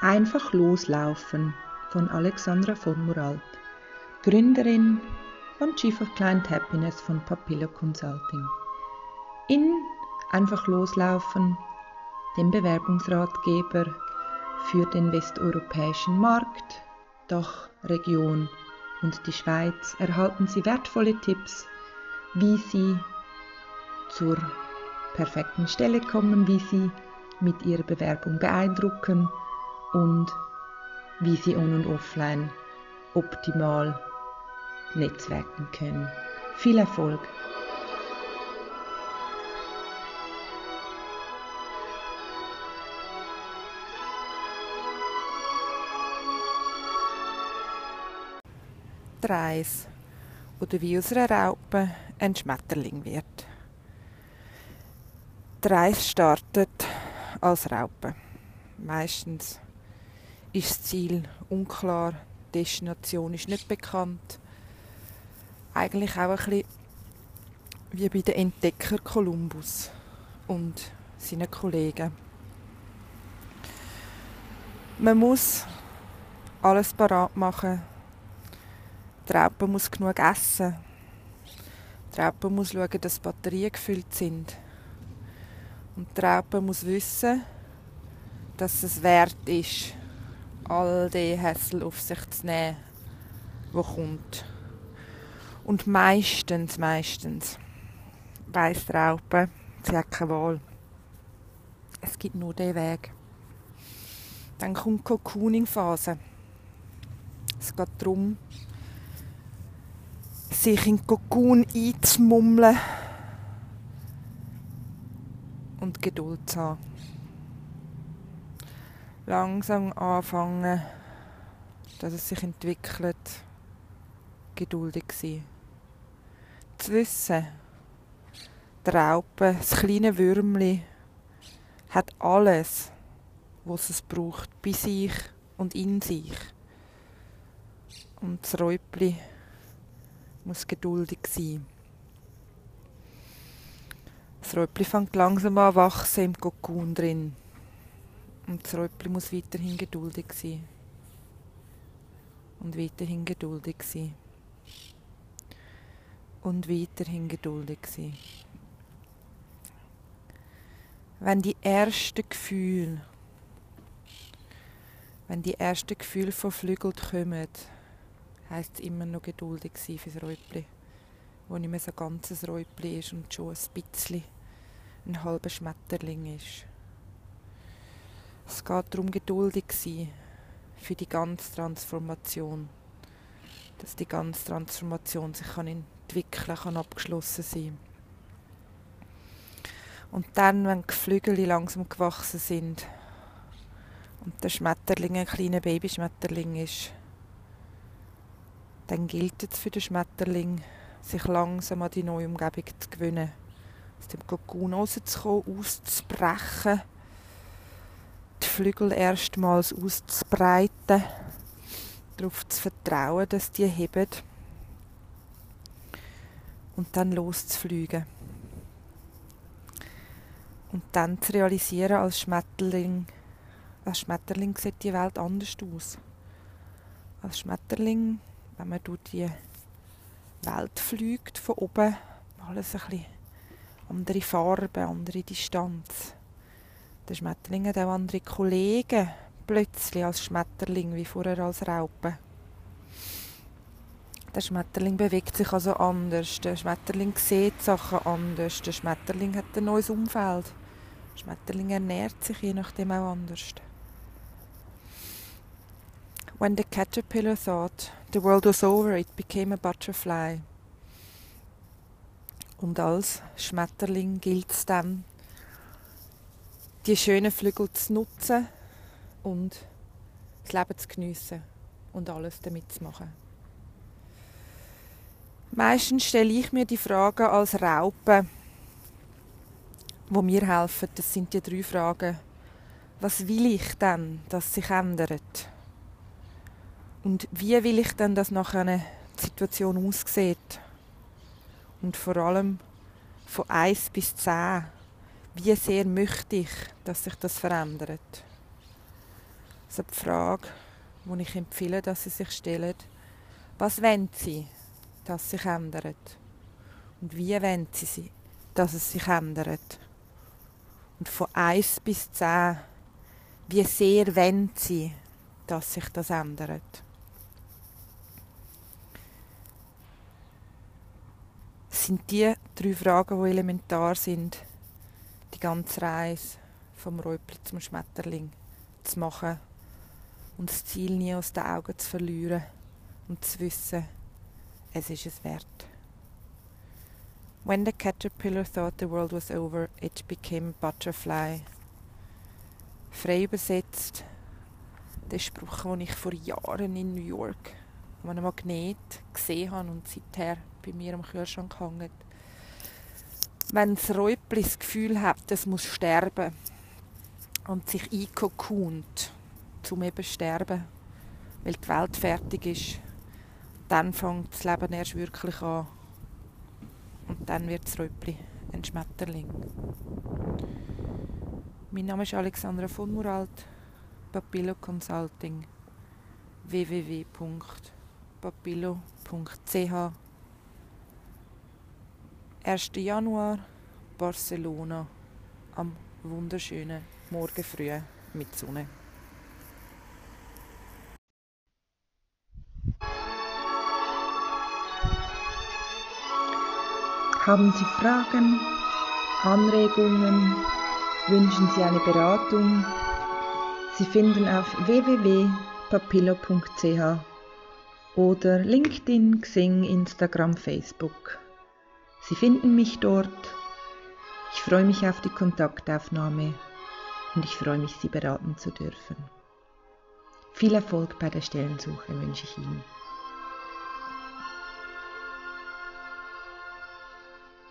Einfach loslaufen von Alexandra von Muralt, Gründerin und Chief of Client Happiness von Papillo Consulting. In Einfach loslaufen, dem Bewerbungsratgeber für den westeuropäischen Markt, Dachregion und die Schweiz erhalten Sie wertvolle Tipps, wie Sie zur perfekten Stelle kommen, wie Sie mit Ihrer Bewerbung beeindrucken und wie Sie on- und offline optimal netzwerken können. Viel Erfolg! Reis oder wie aus einer Raupe ein Schmetterling wird. Die Reise startet als Raupe. Meistens ist das Ziel unklar, die Destination ist nicht bekannt. Eigentlich auch ein bisschen wie bei den Entdecker Kolumbus und seinen Kollegen. Man muss alles parat machen. Die Raupe muss genug essen. Die Raupe muss schauen, dass die Batterien gefüllt sind. Und die Raupe muss wissen, dass es wert ist, all die Hässel auf sich zu nehmen, wo kommt. Und meistens, meistens weiss die Raupe, sie hat keine Wahl. Es gibt nur den Weg. Dann kommt die Cocooning-Phase. Es geht darum, sich in den Kokon einzumummeln und Geduld zu haben. Langsam anfangen, dass es sich entwickelt, geduldig sein. Zu wissen, die Raupe, das kleine Würmli, hat alles, was es braucht, bei sich und in sich. Und das Räubli muss geduldig sein. Das Räubli fängt langsam an wachsen im Kokon drin. Und das Räubli muss weiterhin geduldig sein. Und weiterhin geduldig sein. Und weiterhin geduldig sein. Wenn die ersten Gefühle, wenn die ersten Gefühle von Flügeln kommen, heisst es immer noch geduldig sein fürs Räubli, wo nicht mehr so ein ganzes Räubli ist und schon ein bisschen ein halber Schmetterling ist. Es geht darum, geduldig sein für die ganze Transformation. Dass die ganze Transformation sich kann entwickeln kann, abgeschlossen sein. Und dann, wenn die Flügel langsam gewachsen sind und der Schmetterling ein kleiner Babyschmetterling ist, dann gilt es für den Schmetterling, sich langsam an die neue Umgebung zu gewöhnen. Aus dem Kokon rauszukommen, auszubrechen, Flügel erstmals auszubreiten, darauf zu vertrauen, dass die heben und dann loszufliegen. Und dann zu realisieren, als Schmetterling, als Schmetterling sieht die Welt anders aus. Als Schmetterling wenn man durch die Welt fliegt, von oben, alles ein bisschen andere Farben, andere Distanz. Der Schmetterling hat andere Kollegen, plötzlich als Schmetterling, wie vorher als Raupe. Der Schmetterling bewegt sich also anders. Der Schmetterling sieht Sachen anders. Der Schmetterling hat ein neues Umfeld. Der Schmetterling ernährt sich je nachdem auch anders. When the caterpillar thought the world was over, it became a butterfly. Und als Schmetterling gilt es dann, die schönen Flügel zu nutzen und das Leben zu geniessen und alles damit zu machen. Meistens stelle ich mir die Frage als Raupe, wo mir helfen. Das sind die drei Fragen. Was will ich denn, dass sich ändert? Und wie will ich denn, dass nachher eine Situation aussieht? Und vor allem von 1 bis 10, wie sehr möchte ich, dass sich das verändert? Also die Frage, die ich empfehle, dass Sie sich stellen, was wollen Sie, dass sich ändert? Und wie wollen Sie, dass es sich ändert? Und von 1 bis 10, wie sehr wollen Sie, dass sich das ändert? Es sind die drei Fragen, die elementar sind, die ganze Reise vom Räupli zum Schmetterling zu machen und das Ziel nie aus den Augen zu verlieren und zu wissen, es ist es wert. When the caterpillar thought the world was over, it became a butterfly. Frei übersetzt, der Spruch, den ich vor Jahren in New York an einem Magnet gesehen habe und seither bei mir am Kühlschrank hängt. Wenn das Räubli das Gefühl hat, es muss sterben und sich eingekokont, zum eben sterben, weil die Welt fertig ist, dann fängt das Leben erst wirklich an. Und dann wird das Räubli ein Schmetterling. Mein Name ist Alexandra von Muralt, Papillo Consulting, www.papillo.ch 1. Januar, Barcelona, am wunderschönen Morgen früh mit Sonne. Haben Sie Fragen, Anregungen, wünschen Sie eine Beratung? Sie finden auf www.papillo.ch oder LinkedIn, Xing, Instagram, Facebook. Sie finden mich dort. Ich freue mich auf die Kontaktaufnahme und ich freue mich, Sie beraten zu dürfen. Viel Erfolg bei der Stellensuche wünsche ich Ihnen.